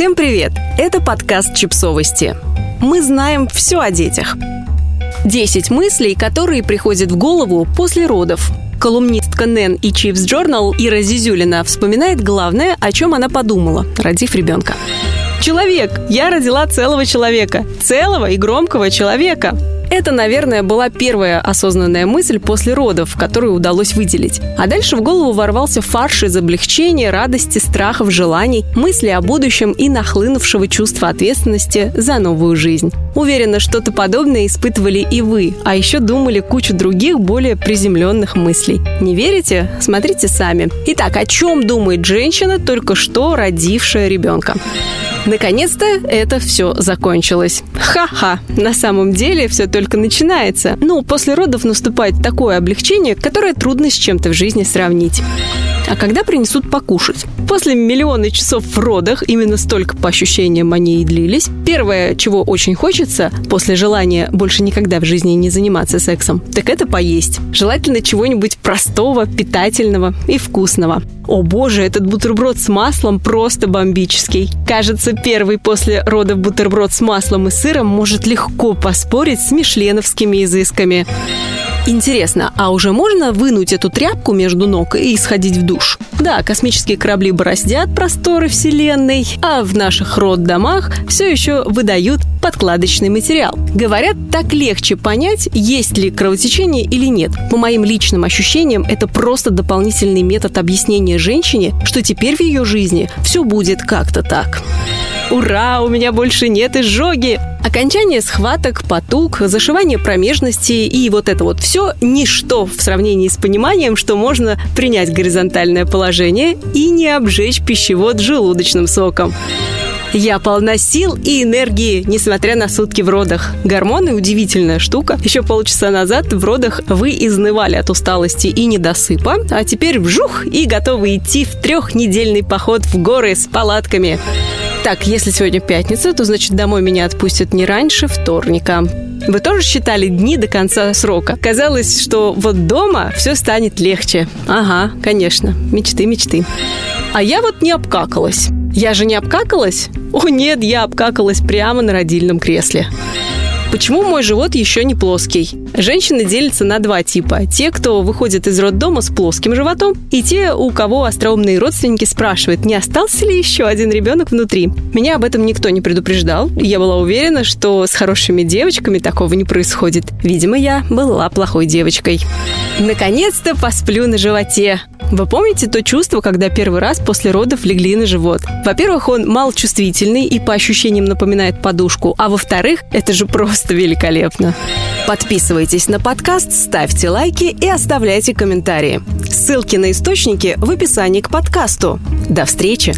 Всем привет! Это подкаст «Чипсовости». Мы знаем все о детях. 10 мыслей, которые приходят в голову после родов. Колумнистка Нэн и Чипс Journal Ира Зизюлина вспоминает главное, о чем она подумала, родив ребенка. Человек! Я родила целого человека. Целого и громкого человека. Это, наверное, была первая осознанная мысль после родов, которую удалось выделить. А дальше в голову ворвался фарш из облегчения, радости, страхов, желаний, мысли о будущем и нахлынувшего чувства ответственности за новую жизнь. Уверена, что-то подобное испытывали и вы, а еще думали кучу других более приземленных мыслей. Не верите? Смотрите сами. Итак, о чем думает женщина, только что родившая ребенка? Наконец-то это все закончилось. Ха-ха, на самом деле все только начинается. Ну, после родов наступает такое облегчение, которое трудно с чем-то в жизни сравнить. А когда принесут покушать? После миллиона часов в родах, именно столько по ощущениям они и длились, первое, чего очень хочется, после желания больше никогда в жизни не заниматься сексом, так это поесть. Желательно чего-нибудь простого, питательного и вкусного. О боже, этот бутерброд с маслом просто бомбический. Кажется, первый после родов бутерброд с маслом и сыром может легко поспорить с мишленовскими изысками. Интересно, а уже можно вынуть эту тряпку между ног и сходить в душ? Да, космические корабли бороздят просторы Вселенной, а в наших роддомах все еще выдают подкладочный материал. Говорят, так легче понять, есть ли кровотечение или нет. По моим личным ощущениям, это просто дополнительный метод объяснения женщине, что теперь в ее жизни все будет как-то так. Ура, у меня больше нет изжоги! Окончание схваток, потуг, зашивание промежности и вот это вот все – ничто в сравнении с пониманием, что можно принять горизонтальное положение и не обжечь пищевод желудочным соком. Я полна сил и энергии, несмотря на сутки в родах. Гормоны – удивительная штука. Еще полчаса назад в родах вы изнывали от усталости и недосыпа, а теперь вжух и готовы идти в трехнедельный поход в горы с палатками. Так, если сегодня пятница, то значит домой меня отпустят не раньше вторника. Вы тоже считали дни до конца срока? Казалось, что вот дома все станет легче. Ага, конечно, мечты, мечты. А я вот не обкакалась. Я же не обкакалась? О нет, я обкакалась прямо на родильном кресле. Почему мой живот еще не плоский? Женщины делятся на два типа. Те, кто выходит из роддома с плоским животом, и те, у кого остроумные родственники спрашивают, не остался ли еще один ребенок внутри. Меня об этом никто не предупреждал. Я была уверена, что с хорошими девочками такого не происходит. Видимо, я была плохой девочкой. Наконец-то посплю на животе. Вы помните то чувство, когда первый раз после родов легли на живот? Во-первых, он малочувствительный и по ощущениям напоминает подушку, а во-вторых, это же просто великолепно. Подписывайтесь на подкаст, ставьте лайки и оставляйте комментарии. Ссылки на источники в описании к подкасту. До встречи!